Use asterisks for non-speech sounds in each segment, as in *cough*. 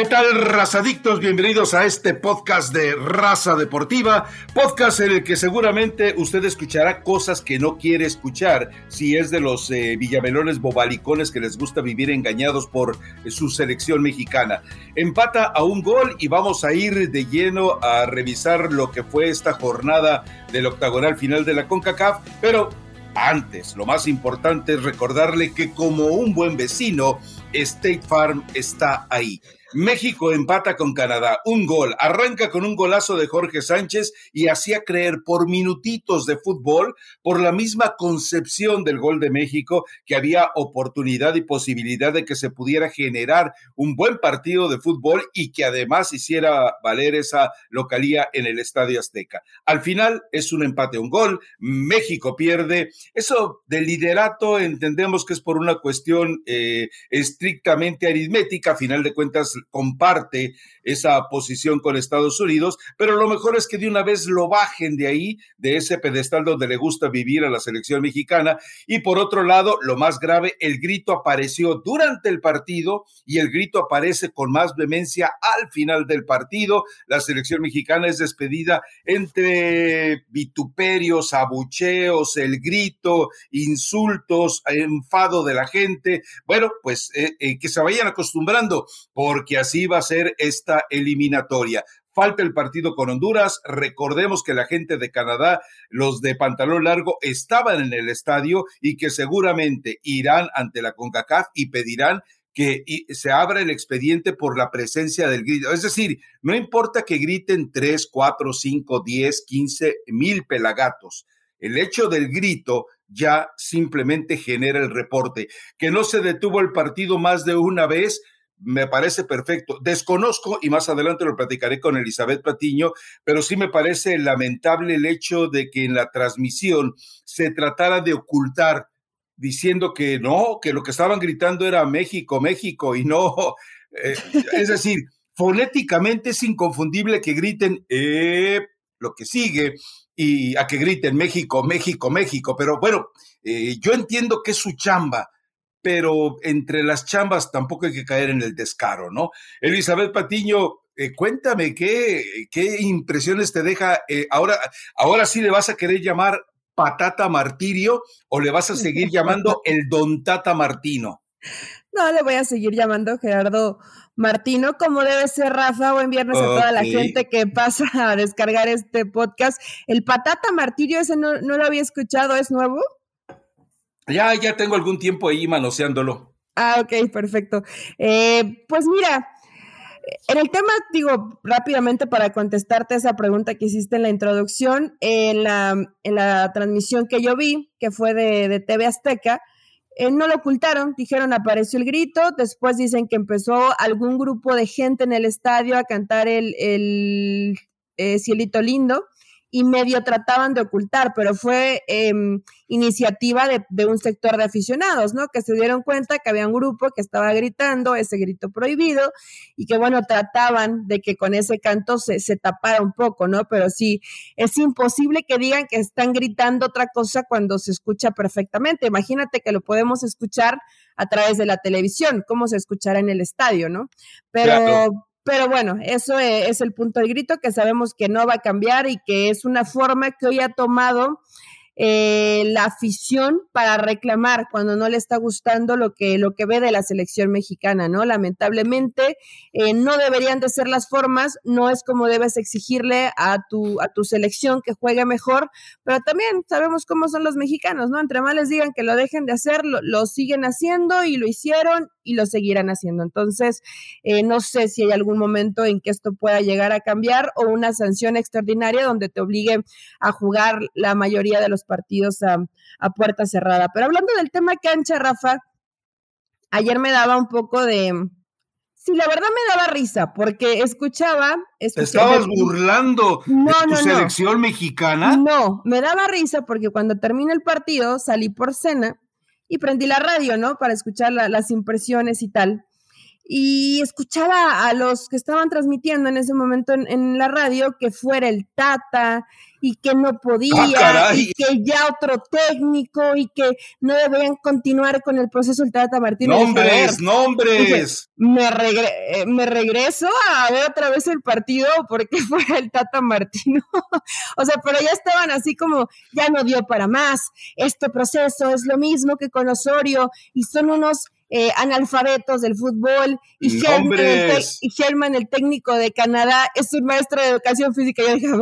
¿Qué tal, razadictos? Bienvenidos a este podcast de Raza Deportiva, podcast en el que seguramente usted escuchará cosas que no quiere escuchar si es de los eh, villamelones bobalicones que les gusta vivir engañados por su selección mexicana. Empata a un gol y vamos a ir de lleno a revisar lo que fue esta jornada del octagonal final de la CONCACAF, pero antes, lo más importante es recordarle que como un buen vecino, State Farm está ahí. México empata con Canadá, un gol, arranca con un golazo de Jorge Sánchez y hacía creer por minutitos de fútbol, por la misma concepción del gol de México, que había oportunidad y posibilidad de que se pudiera generar un buen partido de fútbol y que además hiciera valer esa localía en el Estadio Azteca. Al final es un empate, un gol, México pierde. Eso del liderato entendemos que es por una cuestión eh, estrictamente aritmética, a final de cuentas comparte esa posición con Estados Unidos, pero lo mejor es que de una vez lo bajen de ahí, de ese pedestal donde le gusta vivir a la selección mexicana. Y por otro lado, lo más grave, el grito apareció durante el partido y el grito aparece con más vehemencia al final del partido. La selección mexicana es despedida entre vituperios, abucheos, el grito, insultos, enfado de la gente. Bueno, pues eh, eh, que se vayan acostumbrando, porque así va a ser esta eliminatoria. Falta el partido con Honduras. Recordemos que la gente de Canadá, los de pantalón largo, estaban en el estadio y que seguramente irán ante la CONCACAF y pedirán que se abra el expediente por la presencia del grito. Es decir, no importa que griten 3, 4, 5, 10, 15 mil pelagatos. El hecho del grito ya simplemente genera el reporte. Que no se detuvo el partido más de una vez, me parece perfecto. Desconozco, y más adelante lo platicaré con Elizabeth Patiño, pero sí me parece lamentable el hecho de que en la transmisión se tratara de ocultar diciendo que no, que lo que estaban gritando era México, México, y no. *laughs* Eh, es decir, fonéticamente es inconfundible que griten eh, lo que sigue y a que griten México, México, México, pero bueno, eh, yo entiendo que es su chamba pero entre las chambas tampoco hay que caer en el descaro, ¿no? Elizabeth Patiño, eh, cuéntame qué, qué impresiones te deja. Eh, ahora, ahora sí le vas a querer llamar patata martirio o le vas a seguir llamando *laughs* el don Tata Martino. No, le voy a seguir llamando Gerardo Martino, como debe ser Rafa. Buen viernes a toda la gente que pasa a descargar este podcast. El patata martirio, ese no, no lo había escuchado, ¿es nuevo? Ya, ya tengo algún tiempo ahí manoseándolo. Ah, ok, perfecto. Eh, pues mira, en el tema, digo, rápidamente para contestarte esa pregunta que hiciste en la introducción, en la, en la transmisión que yo vi, que fue de, de TV Azteca, eh, no lo ocultaron, dijeron apareció el grito, después dicen que empezó algún grupo de gente en el estadio a cantar el, el eh, Cielito Lindo y medio trataban de ocultar, pero fue em, iniciativa de, un sector de aficionados, ¿no? Que se dieron cuenta que había un grupo que estaba gritando ese grito prohibido y que, bueno, trataban de que con ese canto se, se tapara un poco, ¿no? Pero sí, es imposible que digan que están gritando otra cosa cuando se escucha perfectamente. Imagínate que lo podemos escuchar a través de la televisión, cómo se escuchará en el estadio, ¿no? Pero... Pero bueno, eso e, es el punto de grito que sabemos que no va a cambiar y que es una forma que hoy ha tomado eh, la afición para reclamar cuando no le está gustando lo que, lo que ve de la selección mexicana, ¿no? Lamentablemente, eh, no deberían de ser las formas, no es como debes exigirle a tu, a tu selección que juegue mejor, pero también sabemos cómo son los mexicanos, ¿no? Entre más les digan que lo dejen de hacer, lo, siguen haciendo y lo hicieron y lo seguirán haciendo. Entonces, eh, no sé si hay algún momento en que esto pueda llegar a cambiar o una sanción extraordinaria donde te obligue a jugar la mayoría de los partidos a, a puerta cerrada. Pero hablando del tema cancha, Rafa, ayer me daba un poco de... Sí, la verdad me daba risa porque escuchaba. estabas burlando de tu selección mexicana? No, me daba risa porque cuando termina el partido salí por cena y prendí la radio, ¿no? Para escuchar las impresiones y tal. Y escuchaba a los que estaban transmitiendo en ese momento en, la radio que fuera el Tata y que no podía, ah, y que ya otro técnico y que no debían continuar con el proceso del Tata Martínez. Nombres, nombres. me, eh, me regreso a ver otra vez el partido porque *laughs* fuera el Tata Martino. *laughs* o sea, pero ya estaban así como, ya no dio para más, este proceso es lo mismo que con Osorio y son unos eh, analfabetos del fútbol, y Helman, el y el técnico de Canadá, es un maestro de educación física. *laughs* Yo dije, a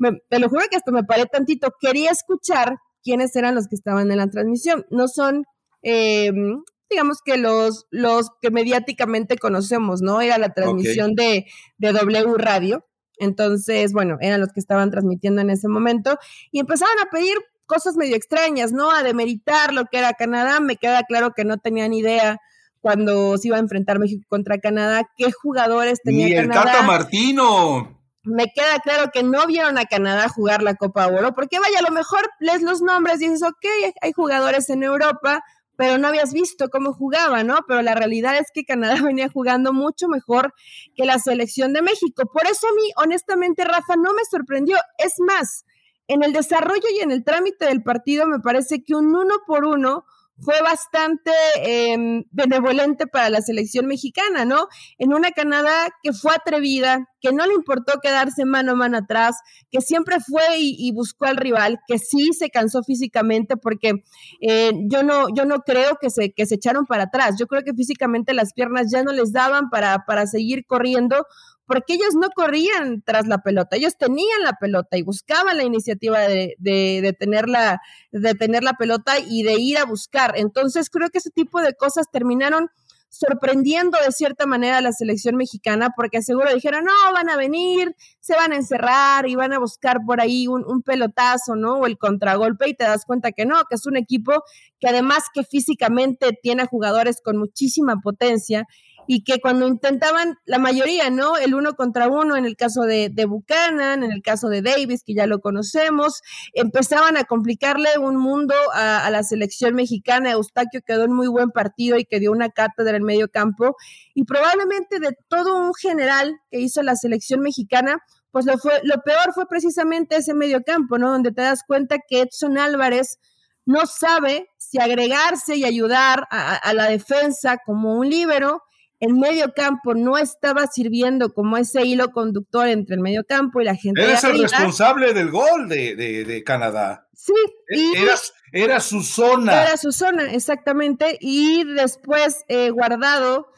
ver, te lo juro que hasta me paré tantito. Quería escuchar quiénes eran los que estaban en la transmisión. No son, em, digamos que los, los que mediáticamente conocemos, ¿no? Era la transmisión de, de W Radio. Entonces, bueno, eran los que estaban transmitiendo en ese momento y empezaban a pedir cosas medio extrañas, ¿no? A demeritar lo que era Canadá. Me queda claro que no tenían idea cuando se iba a enfrentar México contra Canadá, qué jugadores tenía Ni el Tata Martino. Me queda claro que no vieron a Canadá jugar la Copa Oro, porque vaya, a lo mejor lees los nombres y dices, ok, hay jugadores en Europa, pero no habías visto cómo jugaba, ¿no? Pero la realidad es que Canadá *laughs* venía jugando mucho mejor que la selección de México. Por eso a mí, honestamente, Rafa, no me sorprendió. Es más, en el desarrollo y en el trámite del partido me parece que un uno por uno fue bastante em, benevolente para la selección mexicana, ¿no? En una Canadá que fue atrevida, que no le importó quedarse mano a mano atrás, que siempre fue y, buscó al rival, que sí se cansó físicamente, porque eh, yo, no, yo no creo que se, que se echaron para atrás, yo creo que físicamente las piernas ya no les daban para, para seguir corriendo, porque ellos no corrían tras la pelota, ellos tenían la pelota y buscaban la iniciativa de, de, tener, la, de tener la pelota y de ir a buscar. Entonces creo que ese tipo de cosas terminaron sorprendiendo de cierta manera a la selección mexicana, porque seguro dijeron, no, van a venir, se van a encerrar y van a buscar por ahí un, un, pelotazo, ¿no? O el contragolpe y te das cuenta que no, que es un equipo que además que físicamente tiene jugadores con muchísima potencia y que cuando intentaban, la mayoría, ¿no? El uno contra uno, en el caso de, de, Buchanan, en el caso de Davis, que ya lo conocemos, empezaban a complicarle un mundo a, la selección mexicana. Eustaquio quedó en muy buen partido y que dio una cátedra en medio campo. Y probablemente de todo un general que hizo la selección mexicana, pues lo, fue, lo peor fue precisamente ese medio campo, ¿no? Donde te das cuenta que Edson Álvarez no sabe si agregarse y ayudar a, a la defensa como un líbero el medio campo no estaba sirviendo como ese hilo conductor entre el medio campo y la gente. Eres el responsable del gol de, Canadá. Sí. E, era, era, su zona. Era su zona, exactamente. Y después eh, Guardado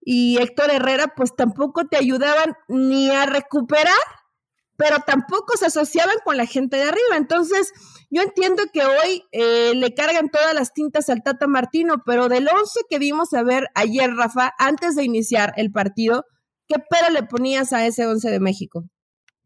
y Héctor Herrera, pues tampoco te ayudaban ni a recuperar, pero tampoco se asociaban con la gente de arriba. Entonces, yo entiendo que hoy eh, le cargan todas las tintas al Tata Martino, pero del 11 que vimos a ver ayer, Rafa, antes de iniciar el partido, ¿qué pero le ponías a ese 11 de México?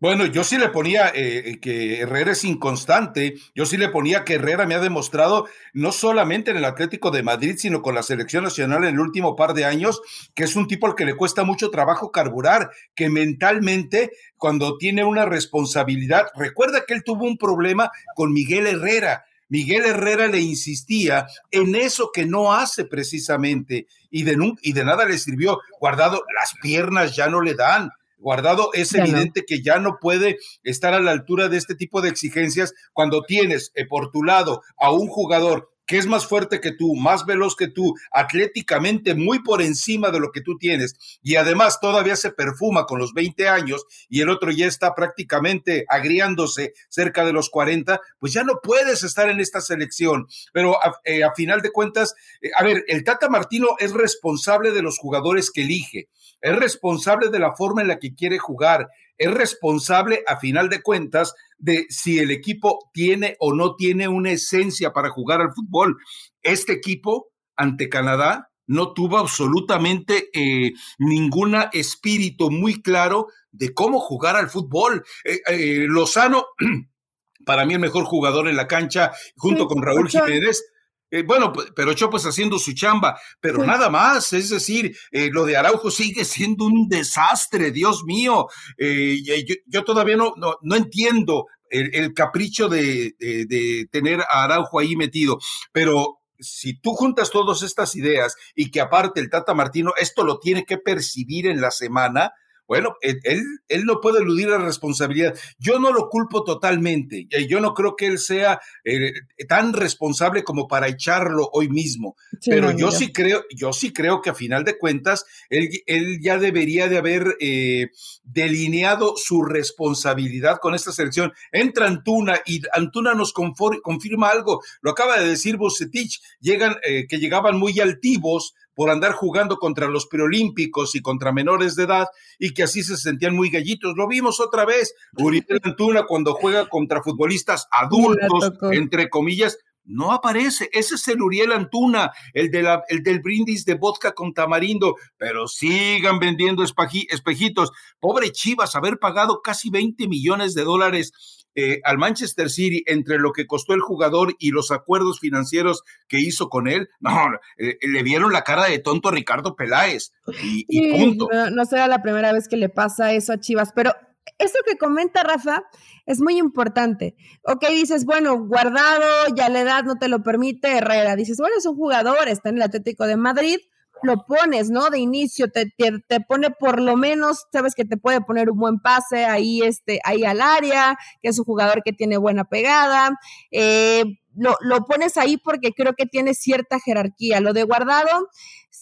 Bueno, yo sí le ponía eh, eh, que Herrera es inconstante, yo sí le ponía que Herrera me ha demostrado, no solamente en el Atlético de Madrid, sino con la selección nacional en el último par de años, que es un tipo al que le cuesta mucho trabajo carburar, que mentalmente, cuando tiene una responsabilidad, recuerda que él tuvo un problema con Miguel Herrera. Miguel Herrera le insistía en eso que no hace precisamente y de, y de nada le sirvió. Guardado, las piernas ya no le dan, Guardado es evidente que ya no puede estar a la altura de este tipo de exigencias cuando tienes eh, por tu lado a un jugador que es más fuerte que tú, más veloz que tú, atléticamente muy por encima de lo que tú tienes, y además todavía se perfuma con los 20 años y el otro ya está prácticamente agriándose cerca de los 40, pues ya no puedes estar en esta selección. Pero a, eh, final de cuentas, eh, a ver, el Tata Martino es responsable de los jugadores que elige, es responsable de la forma en la que quiere jugar, es responsable a final de cuentas de si el equipo tiene o no tiene una esencia para jugar al fútbol. Este equipo ante Canadá no tuvo absolutamente eh, ningún espíritu muy claro de cómo jugar al fútbol. Eh, eh, Lozano, *clears throat* para mí el mejor jugador en la cancha, junto con Raúl Jiménez, eh, bueno, pero yo pues haciendo su chamba, pero nada más, es decir, eh, lo de Araujo sigue siendo un desastre, Dios mío. Eh, yo, todavía no, no, entiendo el, capricho de, de, tener a Araujo ahí metido, pero si tú juntas todas estas ideas y que aparte el Tata Martino esto lo tiene que percibir en la semana, bueno, él, él, no puede eludir la responsabilidad. Yo no lo culpo totalmente. Yo no creo que él sea eh, tan responsable como para echarlo hoy mismo. Pero yo sí creo, yo sí creo que a final de cuentas, él, él ya debería de haber eh, delineado su responsabilidad con esta selección. Entra Antuna y Antuna nos confirma algo. Lo acaba de decir Bucetich, llegan, eh, que llegaban muy altivos por andar jugando contra los preolímpicos y contra menores de edad y que así se sentían muy gallitos. Lo vimos otra vez, Uriel Antuna cuando juega contra futbolistas adultos, entre comillas, no aparece. Ese es el Uriel Antuna, el, de la, el del brindis de vodka con tamarindo. Pero sigan vendiendo espejitos. Pobre Chivas, haber pagado casi 20 millones de dólares eh, al Manchester City entre lo que costó el jugador y los acuerdos financieros que hizo con él, no, eh, le vieron la cara de tonto a Ricardo Peláez y, punto. No, será la primera vez que le pasa eso a Chivas, pero eso que comenta Rafa es muy importante. Ok, dices, bueno, guardado, ya la edad no te lo permite, Herrera. Dices, bueno, es un jugador, está en el Atlético de Madrid, lo pones, ¿no? De inicio, te, te, pone por lo menos, sabes que te puede poner un buen pase ahí, este, ahí al área, que es un jugador que tiene buena pegada. Eh, lo, lo, pones ahí porque creo que tiene cierta jerarquía. Lo de guardado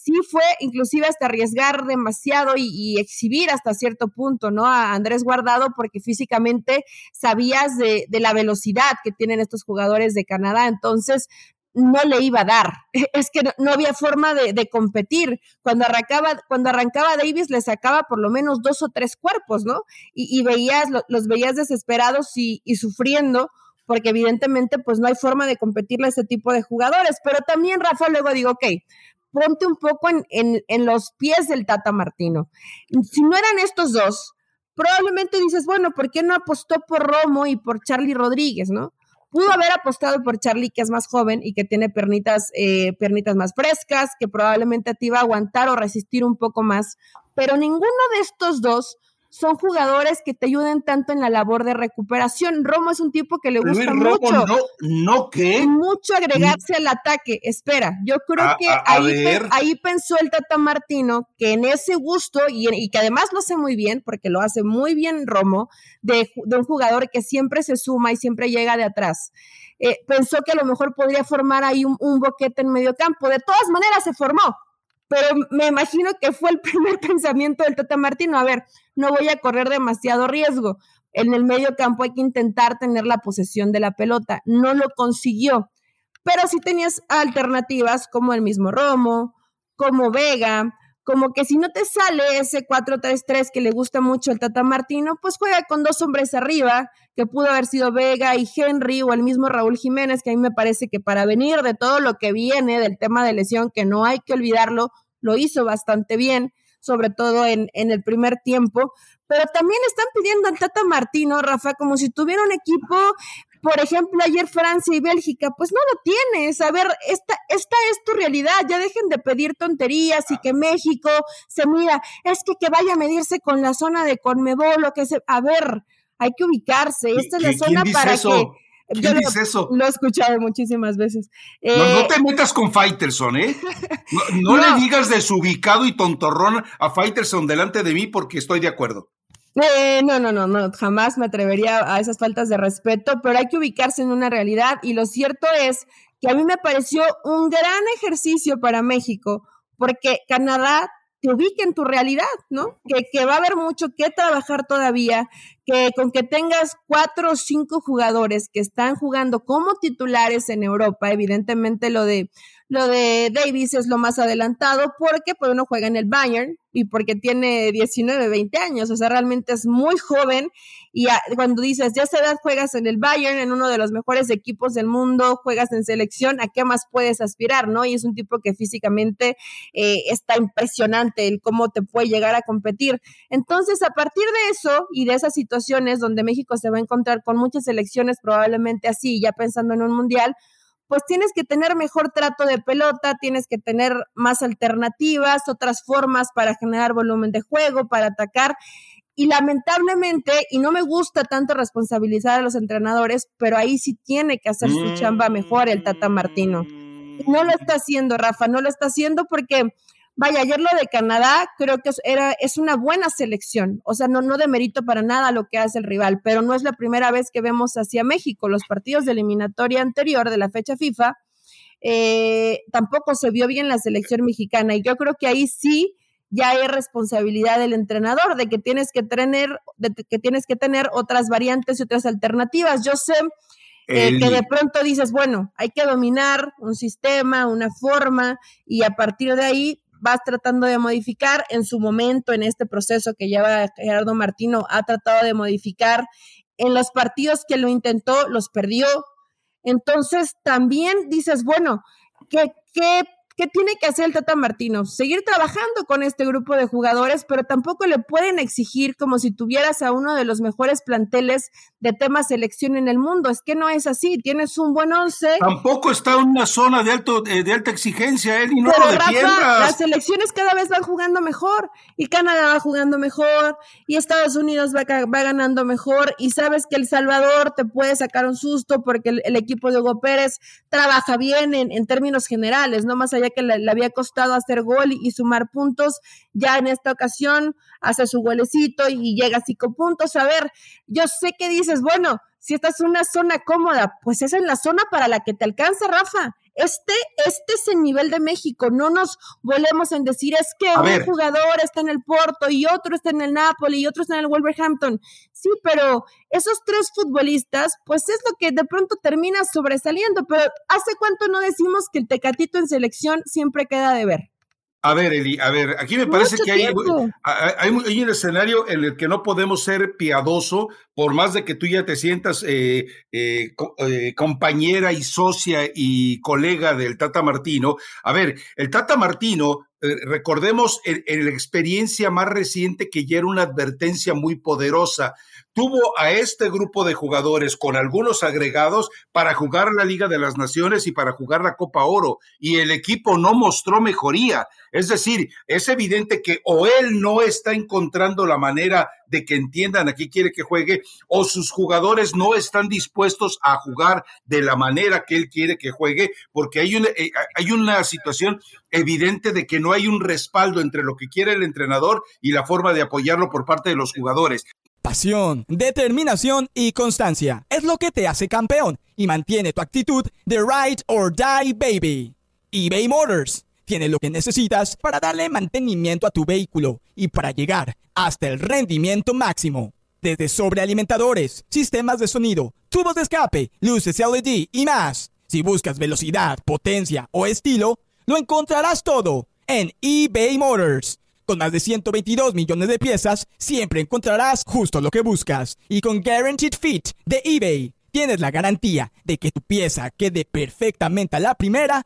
sí fue inclusive hasta arriesgar demasiado y, exhibir hasta cierto punto, ¿no? A Andrés Guardado porque físicamente sabías de, de la velocidad que tienen estos jugadores de Canadá. Entonces, no le iba a dar. *laughs* Es que no, había forma de, competir. Cuando arrancaba, cuando arrancaba Davis, le sacaba por lo menos dos o tres cuerpos, ¿no? Y, veías, los veías desesperados y, sufriendo, porque evidentemente, pues no hay forma de competirle a ese tipo de jugadores. Pero también, Rafa, luego digo, ok, ponte un poco en, en, en los pies del Tata Martino. Si no eran estos dos, probablemente dices, bueno, ¿por qué no apostó por Romo y por Charlie Rodríguez, no? Pudo haber apostado por Charlie, que es más joven y que tiene pernitas, eh, pernitas más frescas, que probablemente te iba a aguantar o resistir un poco más, pero ninguno de estos dos son jugadores que te ayuden tanto en la labor de recuperación. Romo es un tipo que le gusta mucho. No, no qué. Mucho agregarse al ataque. Espera, yo creo que ahí, ahí, pensó el Tata Martino que en ese gusto, y, que además lo hace muy bien, porque lo hace muy bien Romo, de, un jugador que siempre se suma y siempre llega de atrás. Eh, pensó que a lo mejor podría formar ahí un, un boquete en medio campo. De todas maneras se formó pero me imagino que fue el *laughs* primer pensamiento del Tata Martino, a ver, no voy a correr demasiado riesgo. En el medio campo hay que intentar tener la posesión de la pelota. No lo consiguió, pero sí tenías alternativas como el mismo Romo, como Vega, como que si no te sale ese 4-3-3 que le gusta mucho el Tata Martino, pues juega con dos hombres arriba, que pudo haber sido Vega y Henry o el mismo Raúl Jiménez, que a mí me parece que para venir de todo lo que viene del tema de lesión, que no hay que olvidarlo, lo hizo bastante bien, sobre todo en, en el primer tiempo, pero también están pidiendo al Tata Martino, Rafa, como si tuviera un equipo por ejemplo, ayer Francia y Bélgica, pues no lo tienes. A ver, esta, esta es tu realidad. Ya dejen de pedir tonterías y que México se mira. Es que que vaya a medirse con la zona de Conmebol o que se. A ver, hay que ubicarse. Esta es la zona para que. ¿Quién dice eso? Lo he escuchado muchísimas veces. no, no, eh, te metas con Faitelson, ¿eh? No, no, *laughs* le digas desubicado y tontorrón a Faitelson delante de mí porque estoy de acuerdo. Eh, no, no, no, no, jamás me atrevería a esas faltas de respeto, pero hay que ubicarse en una realidad y lo cierto es que a mí me pareció un gran ejercicio para México porque Canadá te ubica en tu realidad, ¿no? Que, que, va a haber mucho que trabajar todavía, que con que tengas cuatro o cinco jugadores que están jugando como titulares en Europa, evidentemente lo de lo de Davis es lo más adelantado porque pues uno juega en el Bayern y porque tiene 19, 20 años, o sea, realmente es muy joven y cuando dices, ya esa edad juegas en el Bayern, en uno de los mejores equipos del mundo, juegas en selección, ¿a qué más puedes aspirar, no? Y es un tipo que físicamente eh, está impresionante el cómo te puede llegar a competir. Entonces, a partir de eso y de esas situaciones donde México se va a encontrar con muchas selecciones probablemente así, ya pensando en un mundial, pues tienes que tener mejor trato de pelota, tienes que tener más alternativas, otras formas para generar volumen de juego, para atacar. Y lamentablemente, y no me gusta tanto responsabilizar a los entrenadores, pero ahí sí tiene que hacer su chamba mejor el Tata Martino. No lo está haciendo, Rafa, no lo está haciendo porque Vaya, ayer lo de Canadá creo que es, era, es una buena selección, o sea, no, no demerito para nada lo que hace el rival, pero no es la primera vez que vemos hacia México. Los partidos de eliminatoria anterior de la fecha FIFA eh, tampoco se vio bien la selección mexicana y yo creo que ahí sí ya hay responsabilidad del entrenador de que tienes que tener, de que tienes que tener otras variantes y otras alternativas. Yo sé eh, que de pronto dices, bueno, hay que dominar un sistema, una forma, y a partir de ahí vas tratando de modificar en su momento, en este proceso que lleva Gerardo Martino, ha tratado de modificar. En los partidos que lo intentó, los perdió. Entonces, también dices, bueno, ¿qué, qué ¿Qué tiene que hacer el Tata Martino? Seguir trabajando con este grupo de jugadores, pero tampoco le pueden exigir como si tuvieras a uno de los mejores planteles de tema selección en el mundo. Es que no es así. Tienes un buen once. Tampoco está en una zona de alto eh, de alta exigencia, él y no pero, Rafa, las selecciones cada vez van jugando mejor y Canadá va jugando mejor y Estados Unidos va, va ganando mejor y sabes que El Salvador te puede sacar un susto porque el, equipo de Hugo Pérez trabaja bien en, en términos generales, no más allá que le, había costado hacer gol y, sumar puntos, ya en esta ocasión hace su golecito y llega a cinco puntos. A ver, yo sé que dices, bueno, si esta es una zona cómoda, pues esa es la zona para la que te alcanza, Rafa. Este, este es el nivel de México. No nos volvemos en decir es que un jugador está en el Porto y otro está en el Napoli y otro está en el Wolverhampton. Sí, pero esos tres futbolistas, pues es lo que de pronto termina sobresaliendo. Pero ¿hace cuánto no decimos que el Tecatito en selección siempre queda de ver? A ver, Eli, a ver, aquí me parece que hay, hay, un escenario en el que no podemos ser piadoso, por más de que tú ya te sientas eh, eh, eh, compañera y socia y colega del Tata Martino. A ver, el Tata Martino recordemos en, la experiencia más reciente que ya era una advertencia muy poderosa tuvo a este grupo de jugadores con algunos agregados para jugar la Liga de las Naciones y para jugar la Copa Oro y el equipo no mostró mejoría. Es decir, es evidente que o él no está encontrando la manera de que entiendan a qué quiere que juegue o sus jugadores no están dispuestos a jugar de la manera que él quiere que juegue porque hay una, eh, hay una situación evidente de que no hay un respaldo entre lo que quiere el entrenador y la forma de apoyarlo por parte de los jugadores. Pasión, determinación y constancia es lo que te hace campeón y mantiene tu actitud de ride or die baby. eBay Motors tiene lo que necesitas para darle mantenimiento a tu vehículo y para llegar hasta el rendimiento máximo. Desde sobrealimentadores, sistemas de sonido, tubos de escape, luces LED y más. Si buscas velocidad, potencia o estilo, lo encontrarás todo en eBay Motors. Con más de 122 millones de piezas, siempre encontrarás justo lo que buscas. Y con Guaranteed Fit de eBay, tienes la garantía de que tu pieza quede perfectamente a la primera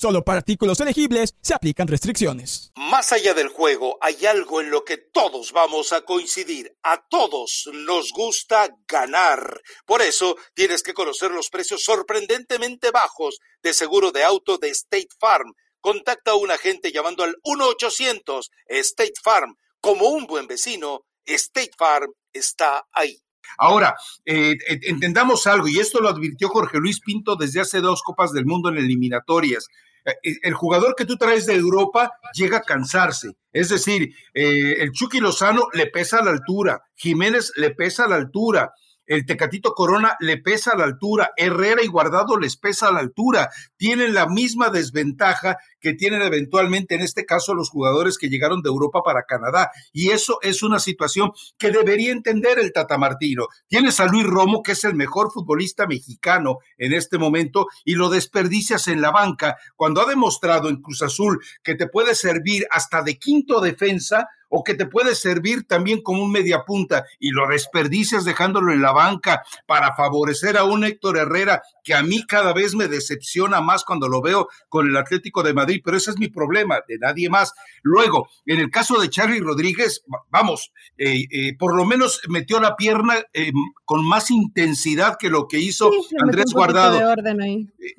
Solo para artículos elegibles se aplican restricciones. Más allá del juego, hay algo en lo que todos vamos a coincidir. A todos nos gusta ganar. Por eso tienes que conocer los precios sorprendentemente bajos de seguro de auto de State Farm. Contacta a un agente llamando al 1-800 State Farm. Como un buen vecino, State Farm está ahí. Ahora, eh, entendamos algo, y esto lo advirtió Jorge Luis Pinto desde hace dos Copas del Mundo en eliminatorias. Eh, eh, el jugador que tú traes de Europa llega a cansarse. Es decir, el Chucky Lozano le pesa a la altura, Jiménez le pesa a la altura, el Tecatito Corona le pesa a la altura, Herrera y Guardado les pesa a la altura, tienen la misma desventaja que tienen eventualmente en este caso los jugadores que llegaron de Europa para Canadá. Y eso es una situación que debería entender el Tata Martino. Tienes a Luis Romo, que es el mejor futbolista mexicano en este momento, y lo desperdicias en la banca cuando ha demostrado en Cruz Azul que te puede servir hasta de quinto defensa o que te puede servir también como un mediapunta y lo desperdicias dejándolo en la banca para favorecer a un Héctor Herrera que a mí cada vez me decepciona más cuando lo veo con el Atlético de Madrid, pero ese es mi problema, de nadie más. Luego, en el caso de Charlie Rodríguez, vamos, eh, eh, por lo menos metió la pierna eh, con más intensidad que lo que hizo Andrés Guardado.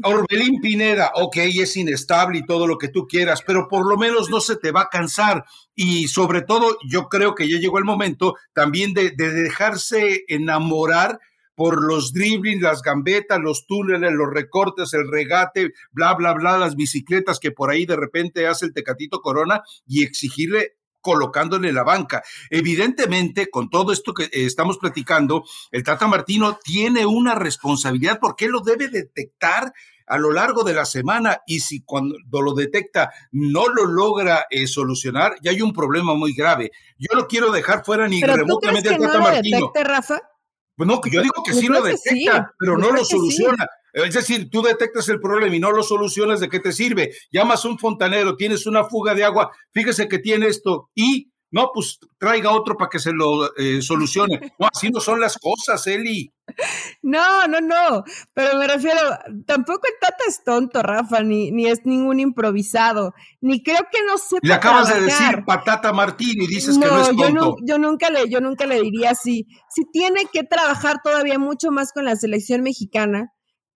Orbelín Pineda, ok, es inestable y todo lo que tú quieras, pero por lo menos no se te va a cansar. Y sobre todo, yo creo que ya llegó el momento también de, de dejarse enamorar por los dribbling, las gambetas, los túneles, los recortes, el regate, bla, bla, bla, las bicicletas que por ahí de repente hace el Tecatito Corona y exigirle colocándole la banca. Evidentemente, con todo esto que estamos platicando, el Tata Martino tiene una responsabilidad porque él lo debe detectar a lo largo de la semana y si cuando lo detecta no lo logra eh, solucionar, ya hay un problema muy grave. Yo no quiero dejar fuera ni remotamente al Tata Martino. Rafa? Pues no, yo digo que sí lo detecta, pero no lo soluciona. Es decir, tú detectas el problema y no lo solucionas, ¿de qué te sirve? Llamas a un fontanero, tienes una fuga de agua, fíjese que tiene esto y no, pues traiga otro para que se lo eh, solucione. *laughs* No, así no son las cosas, Eli. No, no, no, pero me refiero, tampoco el Tata es tonto, Rafa, ni, ni es ningún improvisado, ni creo que no sepa Le acabas de decir patata Martín y dices que no es tonto. Yo, yo, nunca le, yo nunca le diría así. Si tiene que trabajar todavía mucho más con la selección mexicana,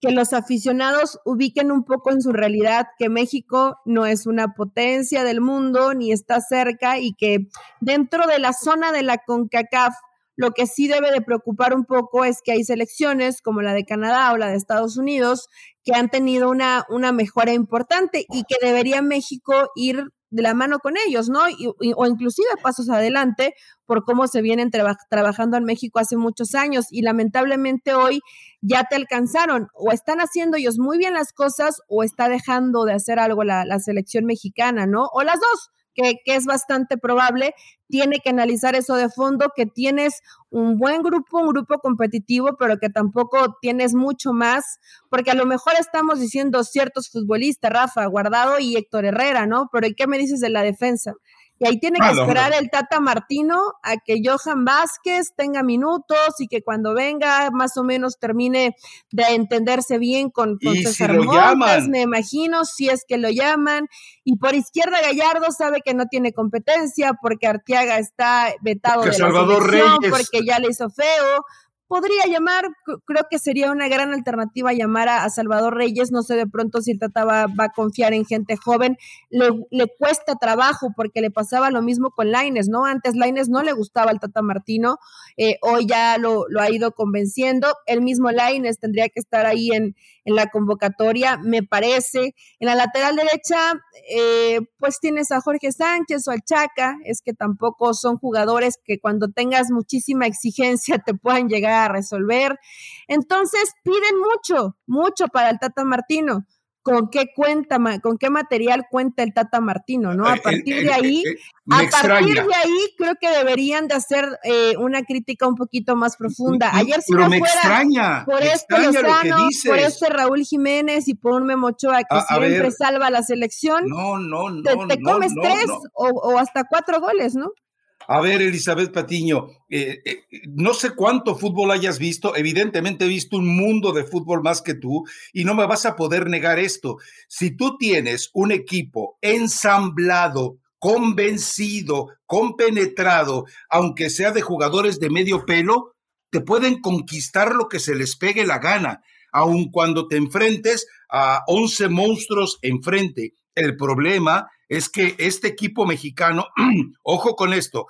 que los aficionados ubiquen un poco en su realidad que México no es una potencia del mundo ni está cerca y que dentro de la zona de la CONCACAF lo que sí debe de preocupar un poco es que hay selecciones como la de Canadá o la de Estados Unidos que han tenido una, una mejora importante y que debería México ir de la mano con ellos, ¿no? o inclusive pasos adelante por cómo se vienen trabajando en México hace muchos años y lamentablemente hoy ya te alcanzaron o están haciendo ellos muy bien las cosas o está dejando de hacer algo la, la selección mexicana, ¿no? O las dos, que, es bastante probable, tiene que analizar eso de fondo, que tienes un buen grupo, un grupo competitivo, pero que tampoco tienes mucho más, porque a lo mejor estamos diciendo ciertos futbolistas, Rafa, Guardado y Héctor Herrera, ¿no? Pero ¿y qué me dices de la defensa? Y ahí tiene que esperar el Tata Martino a que Johan Vázquez tenga minutos y que cuando venga más o menos termine de entenderse bien con, con César Montes, me imagino, si es que lo llaman. Y por izquierda Gallardo sabe que no tiene competencia porque Arteaga está vetado de Salvador la porque ya le hizo feo podría llamar, creo que sería una gran alternativa llamar a, Salvador Reyes, no sé de pronto si el Tata va, a confiar en gente joven, le, le, cuesta trabajo porque le pasaba lo mismo con Laines, ¿no? Antes Laines no le gustaba al Tata Martino, eh, hoy ya lo, lo, ha ido convenciendo, el mismo Laines tendría que estar ahí en, en la convocatoria, me parece. En la lateral derecha, eh, pues tienes a Jorge Sánchez o al Chaca, es que tampoco son jugadores que cuando tengas muchísima exigencia *laughs* te puedan llegar a resolver. Entonces piden mucho, mucho para el Tata Martino con qué cuenta, con qué material cuenta el Tata Martino, ¿no? A partir de ahí, a partir de ahí creo que deberían de hacer eh, una crítica un poquito más profunda. Ayer si no me fuera extraña, por este Lozano, por este Raúl Jiménez y por un Memochoa que siempre salva la selección, no, no, no, te, comes tres o, o hasta cuatro goles, ¿no? A ver, Elizabeth Patiño, eh, eh, no sé cuánto fútbol hayas visto, evidentemente he visto un mundo de fútbol más que tú y no me vas a poder negar esto. Si tú tienes un equipo ensamblado, convencido, compenetrado, aunque sea de jugadores de medio pelo, te pueden conquistar lo que se les pegue la gana, aun cuando te enfrentes a 11 monstruos enfrente. El problema es que este equipo mexicano, *clears throat* ojo con esto,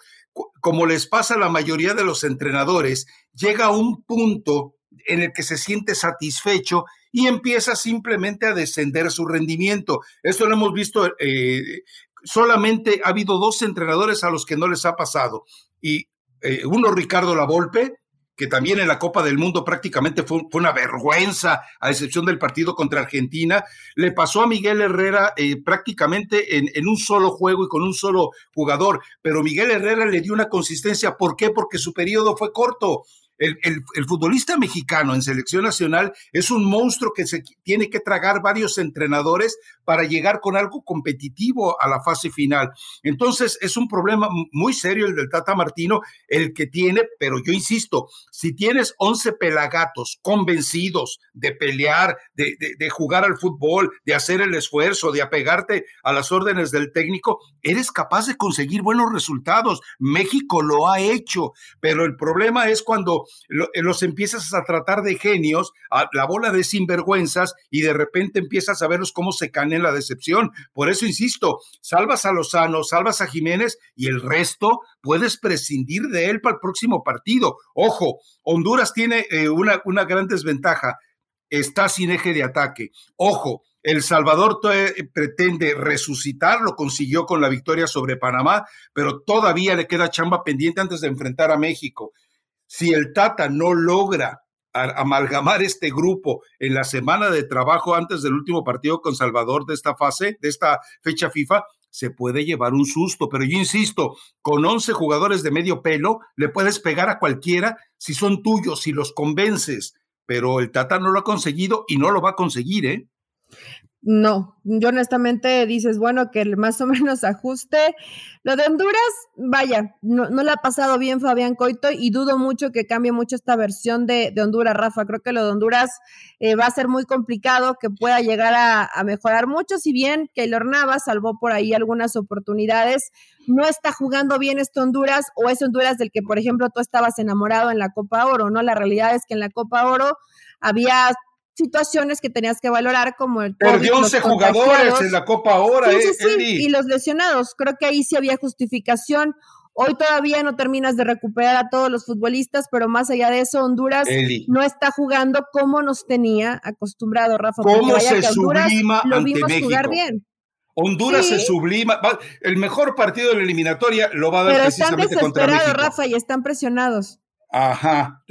como les pasa a la mayoría de los entrenadores, llega a un punto en el que se siente satisfecho y empieza simplemente a descender su rendimiento. Esto lo hemos visto, eh, solamente ha habido dos entrenadores a los que no les ha pasado. Y eh, uno, Ricardo Lavolpe, que también en la Copa del Mundo prácticamente fue, una vergüenza, a excepción del partido contra Argentina. Le pasó a Miguel Herrera eh, prácticamente en, en, un solo juego y con un solo jugador, pero Miguel Herrera le dio una consistencia. ¿Por qué? Porque su periodo fue corto. El, futbolista mexicano en selección nacional es un monstruo que se tiene que tragar varios entrenadores para llegar con algo competitivo a la fase final. Entonces, es un problema muy serio el del Tata Martino, el que tiene, pero yo insisto, si tienes 11 pelagatos convencidos de pelear, de, de jugar al fútbol, de hacer el esfuerzo, de apegarte a las órdenes del técnico, eres capaz de conseguir buenos resultados. México lo ha hecho, pero el problema es cuando eh, los empiezas a tratar de genios, a la bola de sinvergüenzas, y de repente empiezas a verlos cómo se caen en la decepción. Por eso insisto, salvas a Lozano, salvas a Jiménez y el resto puedes prescindir de él para el próximo partido. Ojo, Honduras tiene eh, una, una gran desventaja. Está sin eje de ataque. Ojo, el Salvador pretende resucitar, lo consiguió con la victoria sobre Panamá, pero todavía le queda chamba pendiente antes de enfrentar a México. Si el Tata no logra amalgamar este grupo en la semana de trabajo antes del último partido con Salvador de esta fase, de esta fecha FIFA, se puede llevar un susto. Pero yo insisto, con 11 jugadores de medio pelo, le puedes pegar a cualquiera si son tuyos, si los convences. Pero el Tata no lo ha conseguido y no lo va a conseguir, ¿eh? No, yo honestamente dices, bueno, que más o menos ajuste. Lo de Honduras, vaya, no, no le ha pasado bien Fabián Coito y dudo mucho que cambie mucho esta versión de, Honduras, Rafa. Creo que lo de Honduras eh, va a ser muy complicado que pueda llegar a, mejorar mucho, si bien Keylor Navas salvó por ahí algunas oportunidades. No está jugando bien este Honduras o ese Honduras del que, por ejemplo, tú estabas enamorado en la Copa Oro, ¿no? La realidad es que en la Copa Oro había situaciones que tenías que valorar como el Perdió 11 jugadores en la Copa ahora, sí, sí, y los lesionados. Creo que ahí sí había justificación. Hoy todavía no terminas de recuperar a todos los futbolistas, pero más allá de eso, Honduras no está jugando como nos tenía acostumbrado, Rafa. ¿Cómo se sublima lo vimos jugar bien. Honduras se sublima. El mejor partido de la eliminatoria lo va a dar pero precisamente contra México. Rafa, y están presionados. Ajá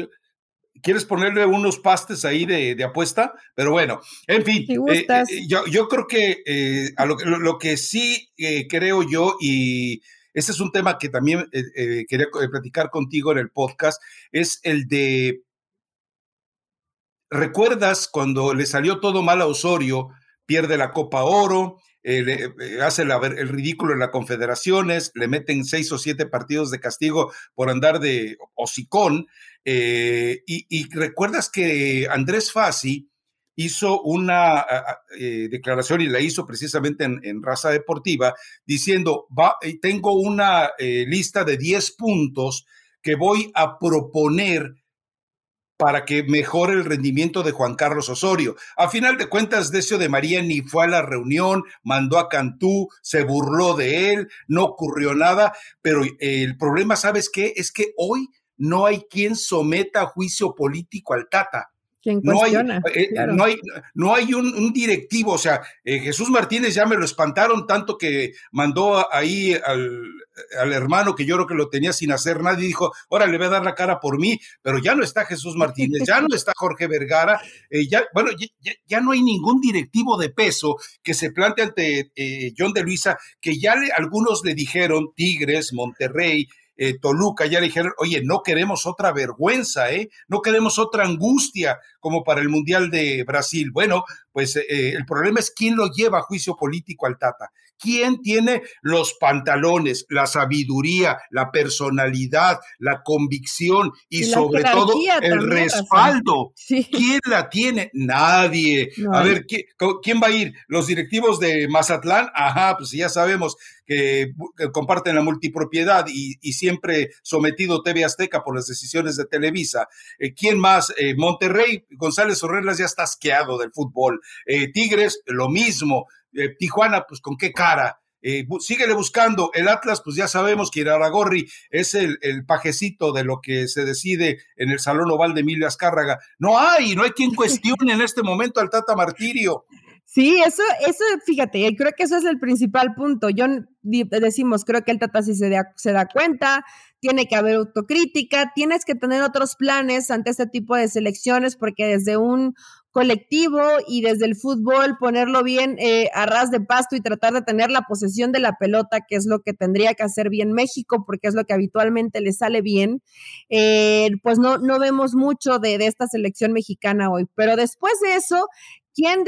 quieres ponerle unos pastes ahí de, apuesta, pero bueno, en fin, eh, eh, yo, creo que eh, a lo, que sí creo yo, y ese es un tema que también quería platicar contigo en el podcast, es el de, ¿recuerdas cuando le salió todo mal a Osorio? Pierde la Copa Oro, hace el ridículo en las confederaciones, le meten seis o siete partidos de castigo por andar de hocicón, eh, y, recuerdas que Andrés Fassi hizo una eh, declaración y la hizo precisamente en, Raza Deportiva, diciendo, va, eh, tengo una lista de 10 puntos que voy a proponer para que mejore el rendimiento de Juan Carlos Osorio. A final de cuentas, Decio de María ni fue a la reunión, mandó a Cantú, se burló de él, no ocurrió nada, pero el problema, ¿sabes qué? Es que hoy no hay quien someta a juicio político al Tata. No hay, eh, no hay, no hay un, directivo, o sea, eh, Jesús Martínez ya me lo espantaron tanto que mandó ahí al, hermano que yo creo que lo tenía sin hacer nada y dijo, ahora le voy a dar la cara por mí, pero ya no está Jesús Martínez, ya no está Jorge Vergara, eh, ya, bueno, ya, no hay ningún directivo de peso que se plante ante John de Luisa, que ya le, algunos le dijeron, Tigres, Monterrey, eh, Toluca ya le dijeron, oye, no queremos otra vergüenza, ¿eh? No queremos otra angustia como para el Mundial de Brasil. Bueno, pues eh, el problema es quién lo lleva a juicio político al Tata. ¿Quién tiene los pantalones, la sabiduría, la personalidad, la convicción y, sobre todo el respaldo? ¿Quién la tiene? Nadie. a ver, ¿quién, va a ir? ¿Los directivos de Mazatlán? Ajá, pues ya sabemos que, comparten la multipropiedad y, siempre sometido TV Azteca por las decisiones de Televisa. Eh, ¿Quién más? Eh, Monterrey, González Orrelas ya está asqueado del fútbol. Eh, Tigres, lo mismo. Eh, Tijuana, pues con qué cara. Eh, síguele buscando. El Atlas, pues ya sabemos que Iraragorri es el, el, pajecito de lo que se decide en el Salón Oval de Emilio Azcárraga. No hay, no hay quien *laughs* cuestione en este momento al Tata Martirio. Sí, eso, eso, fíjate, creo que eso es el principal punto. Yo decimos, creo que el Tata sí se da, se da cuenta, tiene que haber autocrítica, tienes que tener otros planes ante este tipo de selecciones, porque desde un colectivo y desde el fútbol ponerlo bien eh, a ras de pasto y tratar de tener la posesión de la pelota, que es lo que tendría que hacer bien México, porque es lo que habitualmente le sale bien, eh, pues no, no vemos mucho de, esta selección mexicana hoy. Pero después de eso, ¿quién,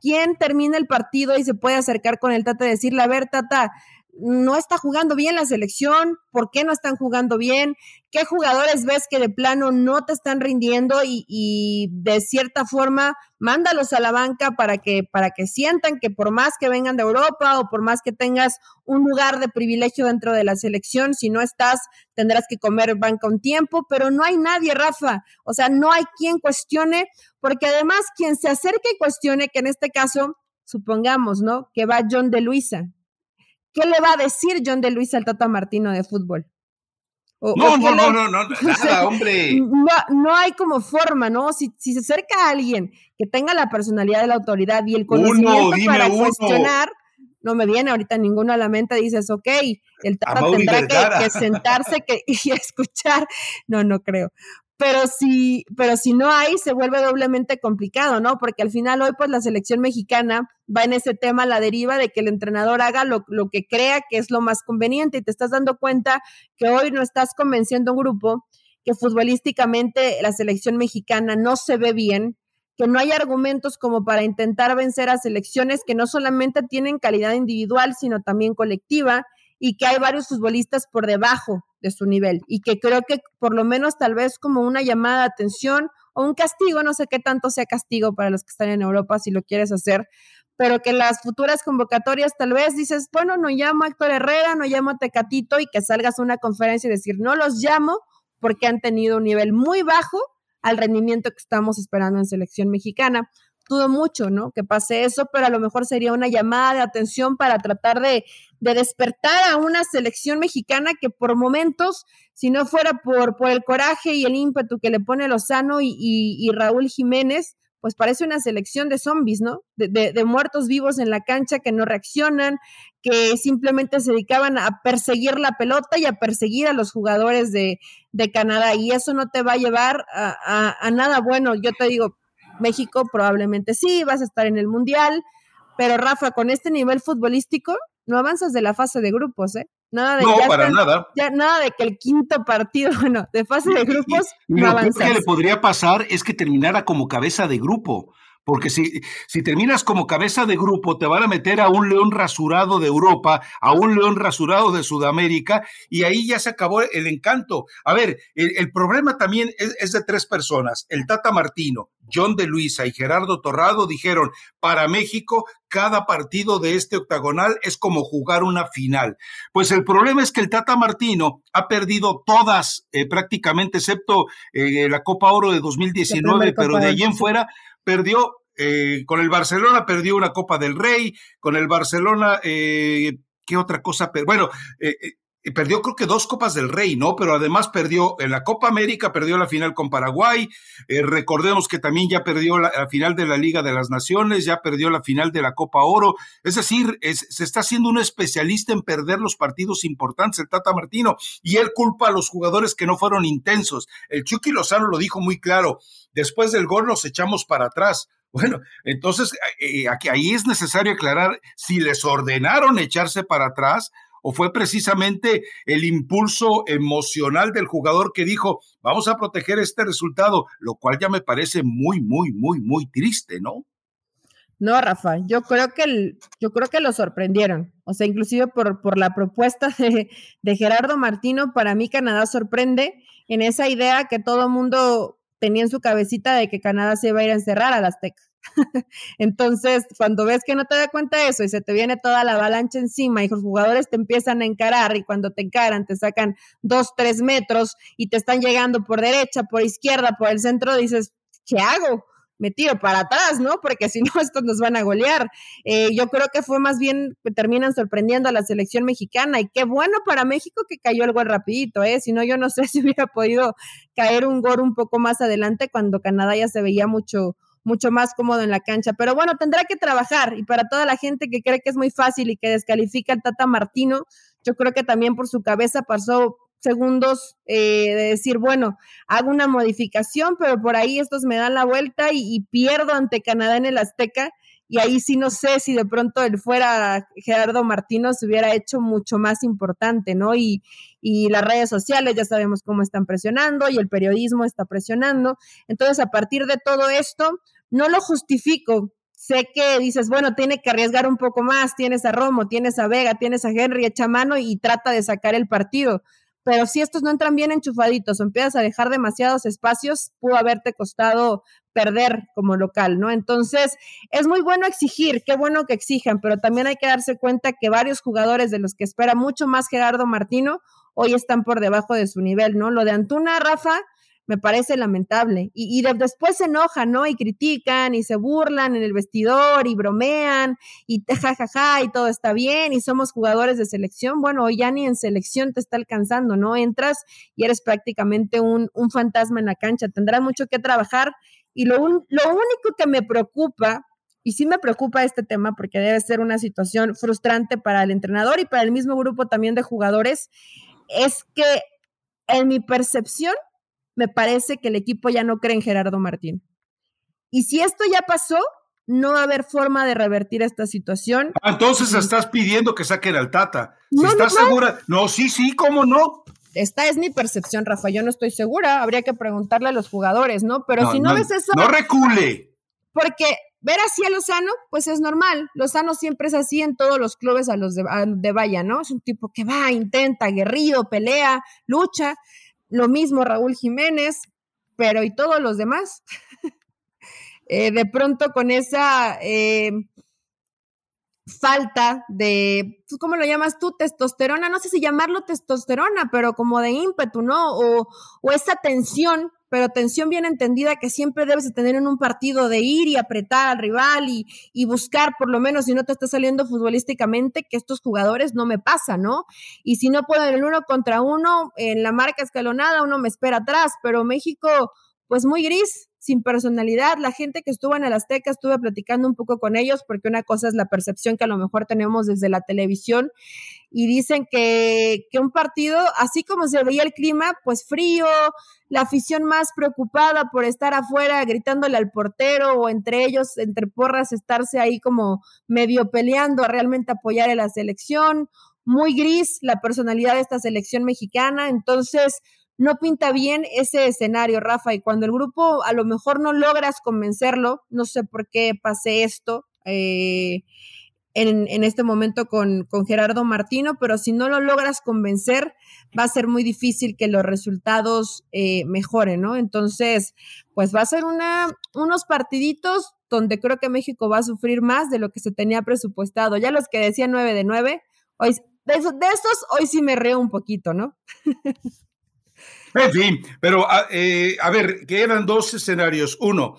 ¿quién termina el partido y se puede acercar con el Tata y decirle, a ver, Tata, no está jugando bien la selección, por qué no están jugando bien, qué jugadores ves que de plano no te están rindiendo y, de cierta forma mándalos a la banca para que, para que sientan que por más que vengan de Europa o por más que tengas un lugar de privilegio dentro de la selección, si no estás tendrás que comer banca un tiempo, pero no hay nadie, Rafa, o sea, no hay quien cuestione, porque además quien se acerque y cuestione, que en este caso, supongamos, ¿no? Que va John de Luisa, ¿Qué le va a decir John de Luis al Tata Martino de fútbol? no, no, no, *laughs* no, no, nada, hombre. No, hay como forma, ¿no? Si, se acerca a alguien que tenga la personalidad de la autoridad y el conocimiento para cuestionar, no me viene ahorita ninguno a la mente, dices, ok, el Tata tendrá que, sentarse que, *laughs* y escuchar. No, no creo pero si, pero si no hay, se vuelve doblemente complicado, ¿no? Porque al final hoy, pues la selección mexicana va en ese tema a la deriva de que el entrenador haga lo, lo, que crea que es lo más conveniente y te estás dando cuenta que hoy no estás convenciendo a un grupo que futbolísticamente la selección mexicana no se ve bien, que no hay argumentos como para intentar vencer a selecciones que no solamente tienen calidad individual, sino también colectiva y que hay varios futbolistas por debajo de su nivel y que creo que por lo menos tal vez como una llamada de atención o un castigo, no sé qué tanto sea castigo para los que están en Europa si lo quieres hacer, pero que las futuras convocatorias tal vez dices, bueno, no llamo a Héctor Herrera, no llamo a Tecatito y que salgas a una conferencia y decir, no los llamo porque han tenido un nivel muy bajo al rendimiento que estamos esperando en selección mexicana dudo mucho, ¿no? Que pase eso, pero a lo mejor sería una llamada de atención para tratar de, despertar a una selección mexicana que por momentos, si no fuera por, por el coraje y el ímpetu que le pone Lozano y, y, Raúl Jiménez, pues parece una selección de zombies, ¿no? De, de, muertos vivos en la cancha que no reaccionan, que simplemente se dedicaban a perseguir la pelota y a perseguir a los jugadores de, Canadá. Y eso no te va a llevar a, a, nada bueno. Yo te digo, México probablemente sí, vas a estar en el Mundial, pero Rafa, con este nivel futbolístico, no avanzas de la fase de grupos, ¿eh? Nada de no, para nada. Ya, nada de que el quinto partido, *laughs* bueno, de fase de grupos, no avanzas. Lo que le podría pasar es que terminara como cabeza de grupo. Porque si, si terminas como cabeza de grupo, te van a meter a un león rasurado de Europa, a un león rasurado de Sudamérica, y ahí ya se acabó el encanto. A ver, el, problema también es, de tres personas. El Tata Martino, John de Luisa y Gerardo Torrado dijeron, para México, cada partido de este octagonal es como jugar una final. Pues el problema es que el Tata Martino ha perdido todas, eh, prácticamente, excepto eh, la Copa Oro de 2019, pero de allí en fuera perdió eh, con el Barcelona, perdió una Copa del Rey, con el Barcelona, eh, ¿qué otra cosa? Bueno, eh, perdió creo que dos Copas del Rey, ¿no? Pero además perdió en la Copa América, perdió la final con Paraguay, recordemos que también ya perdió la, final de la Liga de las Naciones, ya perdió la final de la Copa Oro, es decir, se está haciendo un especialista en perder los partidos importantes, el Tata Martino, y él culpa a los jugadores que no fueron intensos. El Chucky Lozano lo dijo muy claro, después del gol nos echamos para atrás. Bueno, entonces eh, aquí, ahí es necesario aclarar si les ordenaron echarse para atrás o fue precisamente el impulso emocional del jugador que dijo, vamos a proteger este resultado, lo cual ya me parece muy, muy, muy, muy triste, ¿no? No, Rafa, yo creo que yo creo que lo sorprendieron. O sea, inclusive por, por la propuesta de, de Gerardo Martino, para mí Canadá sorprende en esa idea que todo mundo tenía en su cabecita de que Canadá se iba a ir a encerrar a las Azteca. *laughs* Entonces, cuando ves que no te da cuenta de eso y se te viene toda la avalancha encima y los jugadores te empiezan a encarar y cuando te encaran te sacan dos, tres metros y te están llegando por derecha, por izquierda, por el centro, dices, ¿qué hago? Me tiro para atrás, ¿no? Porque si no, *laughs* estos nos van a golear. Eh, yo creo que fue más bien que terminan sorprendiendo a la selección mexicana y qué bueno para México que cayó el gol rapidito, ¿eh? Si no, yo no *laughs* sé si hubiera podido caer un gol un poco más adelante cuando Canadá ya se veía mucho mucho más cómodo en la cancha. Pero bueno, tendrá que trabajar y para toda la gente que cree que es muy fácil y que descalifica al Tata Martino, yo creo que también por su cabeza pasó segundos eh, de decir, bueno, hago una modificación, pero por ahí estos me dan la vuelta y, pierdo ante Canadá en el Azteca. Y ahí sí no sé si de pronto él fuera Gerardo Martino se hubiera hecho mucho más importante, ¿no? Y, y las redes sociales ya sabemos cómo están presionando y el periodismo está presionando. Entonces, a partir de todo esto, no lo justifico, sé que dices, bueno, tiene que arriesgar un poco más, tienes a Romo, tienes a Vega, tienes a Henry, echa mano y trata de sacar el partido. Pero si estos no entran bien enchufaditos o empiezas a dejar demasiados espacios, pudo haberte costado perder como local, ¿no? Entonces, es muy bueno exigir, qué bueno que exijan, pero también hay que darse cuenta que varios jugadores de los que espera mucho más Gerardo Martino hoy están por debajo de su nivel, ¿no? Lo de Antuna, Rafa, me parece lamentable. Y, después se enojan, ¿no? Y critican y se burlan en el vestidor y bromean y jajaja ja, ja, y todo está bien y somos jugadores de selección. Bueno, ya ni en selección te está alcanzando, ¿no? Entras y eres prácticamente un, un fantasma en la cancha. Tendrás mucho que trabajar. Y lo, lo único que me preocupa, y sí me preocupa este tema porque debe ser una situación frustrante para el entrenador y para el mismo grupo también de jugadores, es que en mi percepción me parece que el equipo ya no cree en Gerardo Martín. Y si esto ya pasó, no va a haber forma de revertir esta situación. Ah, entonces estás pidiendo que saquen al Tata. no, ¿Estás segura? No, sí, sí, ¿cómo no? Esta es mi percepción, Rafa. Yo no estoy segura. Habría que preguntarle a los jugadores, ¿no? Pero si no, ves eso. No recule. Porque ver así a Lozano, pues es normal. Lozano siempre es así en todos los clubes a los de, de Vaya, ¿no? Es un tipo que va, intenta, guerrido, pelea, lucha. Lo mismo Raúl Jiménez, pero ¿y todos los demás? *laughs* Eh, de pronto con esa eh, falta de, pues, ¿cómo lo llamas tú? Testosterona, no sé si llamarlo testosterona, pero como de ímpetu, ¿no? O, o esa tensión pero tensión bien entendida que siempre debes de tener en un partido de ir y apretar al rival y, y, buscar, por lo menos si no te está saliendo futbolísticamente, que estos jugadores no me pasan, ¿no? Y si no pueden el uno contra uno, en la marca escalonada, uno me espera atrás, pero México, pues muy gris, sin personalidad. La gente que estuvo en el Azteca, estuve platicando un poco con ellos, porque una cosa es la percepción que a lo mejor tenemos desde la televisión, y dicen que, que un partido, así como se veía el clima, pues frío, la afición más preocupada por estar afuera gritándole al portero o entre ellos, entre porras, estarse ahí como medio peleando a realmente apoyar a la selección. Muy gris la personalidad de esta selección mexicana. Entonces, no pinta bien ese escenario, Rafa, y cuando el grupo a lo mejor no logras convencerlo, no sé por qué pase esto eh, en, este momento con, Gerardo Martino, pero si no lo logras convencer, va a ser muy difícil que los resultados eh, mejoren, ¿no? Entonces, pues va a ser una, unos partiditos donde creo que México va a sufrir más de lo que se tenía presupuestado. Ya los que decían 9 de 9, hoy, de, de esos hoy sí me reo un poquito, ¿no? *laughs* En fin, pero a, eh, a ver, quedan dos escenarios. Uno,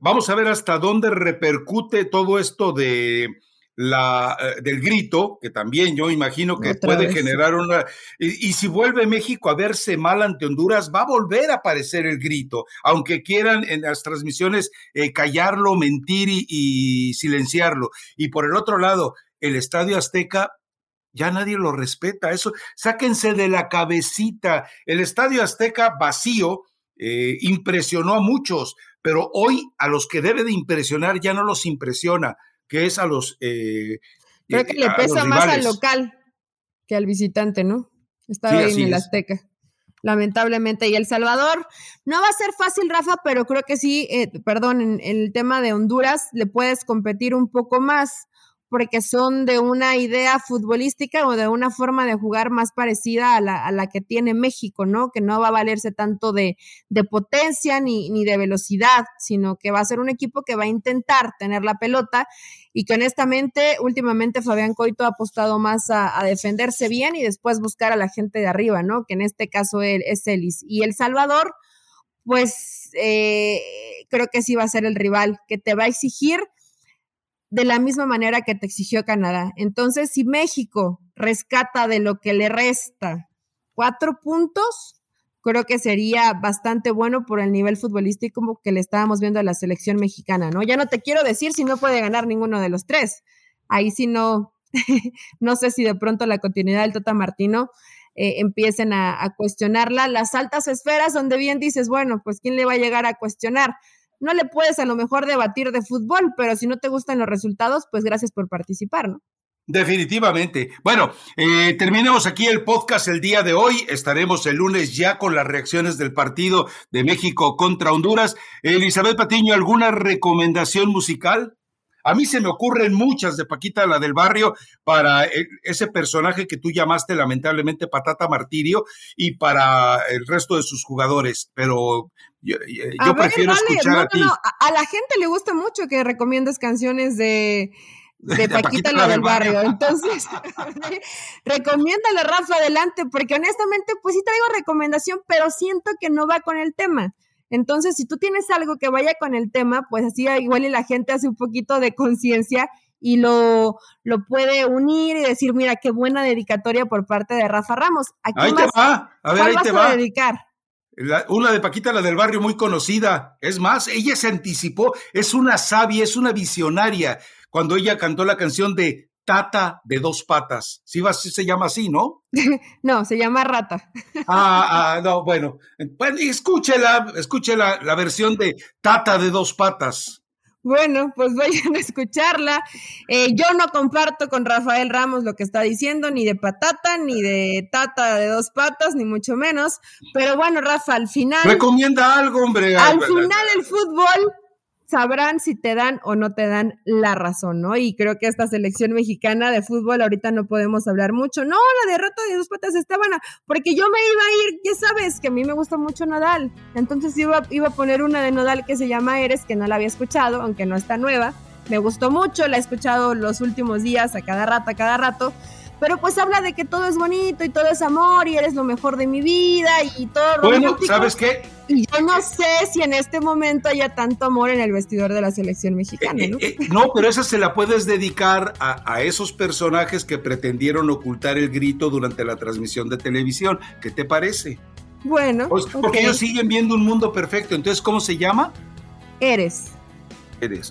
vamos a ver hasta dónde repercute todo esto de la, eh, del grito, que también yo imagino que puede generar una... Y, si vuelve México a verse mal ante Honduras, va a volver a aparecer el grito, aunque quieran en las transmisiones eh, callarlo, mentir y silenciarlo. Y por el otro lado, el Estadio Azteca ya nadie lo respeta. Eso, sáquense de la cabecita. El Estadio Azteca vacío eh, impresionó a muchos, pero hoy a los que debe de impresionar ya no los impresiona, que es a los. Eh, Creo que le pesa más al local que al visitante, ¿no? Estaba ahí en el Azteca. Lamentablemente. Y El Salvador no va a ser fácil, Rafa, pero creo que sí, eh, perdón, en el tema de Honduras le puedes competir un poco más porque son de una idea futbolística o de una forma de jugar más parecida a la, a la que tiene México, ¿no? Que no va a valerse tanto de, de potencia ni, ni, de velocidad, sino que va a ser un equipo que va a intentar tener la pelota y que honestamente últimamente Fabián Coito ha apostado más a, defenderse bien y después buscar a la gente de arriba, ¿no? Que en este caso él, es Ellis. Y El Salvador, pues eh, creo que sí va a ser el rival que te va a exigir de la misma manera que te exigió Canadá. Entonces, si México rescata de lo que le resta cuatro puntos, creo que sería bastante bueno por el nivel futbolístico que le estábamos viendo a la selección mexicana, ¿no? Ya no te quiero decir si no puede ganar ninguno de los tres. Ahí sí no, *laughs* no sé si de pronto la continuidad del Tota Martino eh, empiecen a, a, cuestionarla. Las altas esferas, donde bien dices, bueno, pues ¿quién le va a llegar a cuestionar? No le puedes a lo mejor debatir de fútbol, pero si no te gustan los resultados, pues gracias por participar, ¿no? Definitivamente. Bueno, eh, terminemos aquí el podcast el día de hoy. Estaremos el lunes ya con las reacciones del partido de México contra Honduras. Elizabeth Patiño, ¿alguna recomendación musical? A mí se me ocurren muchas de Paquita, la del barrio, para e, ese personaje que tú llamaste lamentablemente Patata Martirio y para el resto de sus jugadores, pero yo, prefiero escuchar a ti. a la gente le gusta mucho que recomiendes canciones de *laughs* de Paquita, la del barrio. Entonces, *laughs* recomiéndale, Rafa, adelante, porque honestamente, pues sí traigo recomendación, pero siento que no va con el tema. Entonces, si tú tienes algo que vaya con el tema, pues así igual y la gente hace un poquito de conciencia y lo, lo puede unir y decir, mira, qué buena dedicatoria por parte de Rafa Ramos. ahí te va, a ver, ahí te va. A dedicar? una de Paquita, la del barrio, muy conocida. Es más, ella se anticipó, es una sabia, es una visionaria cuando ella cantó la canción de Tata de dos patas. Sí, se llama así, ¿no? *laughs* no, se llama Rata. ah, ah, no, bueno. Bueno, escúchela, escúchela la versión de Tata de dos patas. Bueno, pues vayan a escucharla. Eh, yo no comparto con Rafael Ramos lo que está diciendo, ni de patata, ni de tata de dos patas, ni mucho menos. Pero bueno, Rafa, al final. Recomienda algo, hombre. Al final el fútbol sabrán si te dan o no te dan la razón, ¿no? Y creo que esta selección mexicana de fútbol ahorita no podemos hablar mucho. No, la derrota de dos patas está buena, porque yo me iba a ir, ya sabes, que a mí me gusta mucho Nadal. Entonces iba, iba a poner una de Nadal que se llama Eres, que no la había escuchado, aunque no está nueva. Me gustó mucho, la he escuchado los últimos días, a cada rato, a cada rato pero pues habla de que todo es bonito y todo es amor y eres lo mejor de mi vida y todo Bueno, ¿sabes qué? Y yo no sé si en este momento haya tanto amor en el vestidor de la selección mexicana, ¿no? Eh, eh, no, pero esa se la puedes dedicar a, esos personajes que pretendieron ocultar el grito durante la transmisión de televisión. ¿Qué te parece? Bueno. Pues, porque ellos siguen viendo un mundo perfecto. Entonces, ¿cómo se llama? Eres.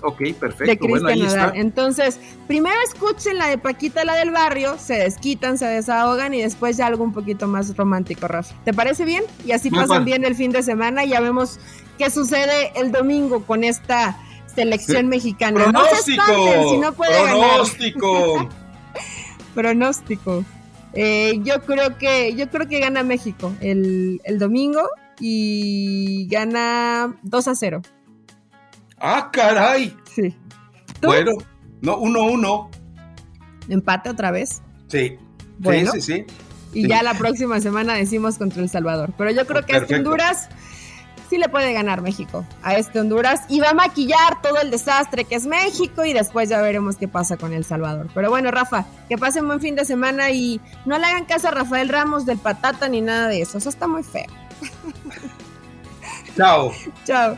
Ok, perfecto. bueno, ahí está. Entonces, primero escuchen la de Paquita, la del barrio, se desquitan, se desahogan y después ya algo un poquito más romántico, Rafa. ¿Te parece bien? Y así pasan bien el fin de semana y ya vemos qué sucede el domingo con esta selección mexicana. Pronóstico. No si no puede Pronóstico. *laughs* Pronóstico. Eh, yo creo que yo creo que gana México el, el domingo y gana 2 a 0. ¡Ah, caray! Sí. Bueno, no, 1-1. ¿Empate otra vez? Sí. Bueno, sí, sí, Y ya la próxima semana decimos contra El Salvador. Pero yo creo que a este Honduras sí le puede ganar México. A este Honduras. Y va a maquillar todo el desastre que es México y después ya veremos qué pasa con El Salvador. Pero bueno, Rafa, que pasen buen fin de semana y no le hagan caso a Rafael Ramos del patata ni nada de eso. Eso está muy feo. Chao. *laughs* Chao.